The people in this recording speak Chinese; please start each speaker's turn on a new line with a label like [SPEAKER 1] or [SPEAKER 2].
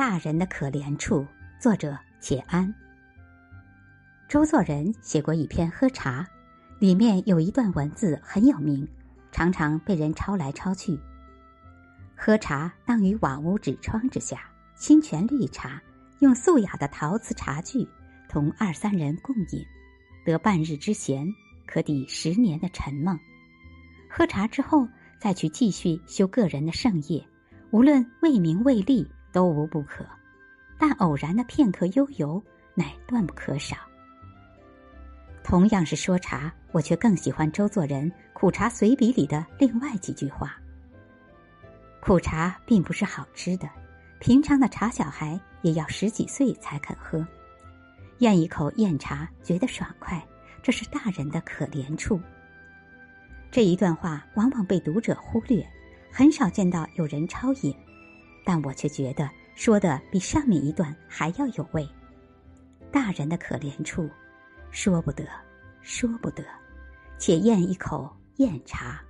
[SPEAKER 1] 大人的可怜处，作者且安。周作人写过一篇喝茶，里面有一段文字很有名，常常被人抄来抄去。喝茶当于瓦屋纸窗之下，清泉绿茶，用素雅的陶瓷茶具，同二三人共饮，得半日之闲，可抵十年的沉梦。喝茶之后，再去继续修个人的圣业，无论为名为利。都无不可，但偶然的片刻悠游乃断不可少。同样是说茶，我却更喜欢周作人《苦茶随笔》里的另外几句话。苦茶并不是好吃的，平常的茶小孩也要十几岁才肯喝。咽一口燕茶觉得爽快，这是大人的可怜处。这一段话往往被读者忽略，很少见到有人抄引。但我却觉得说的比上面一段还要有味。大人的可怜处，说不得，说不得，且咽一口咽茶。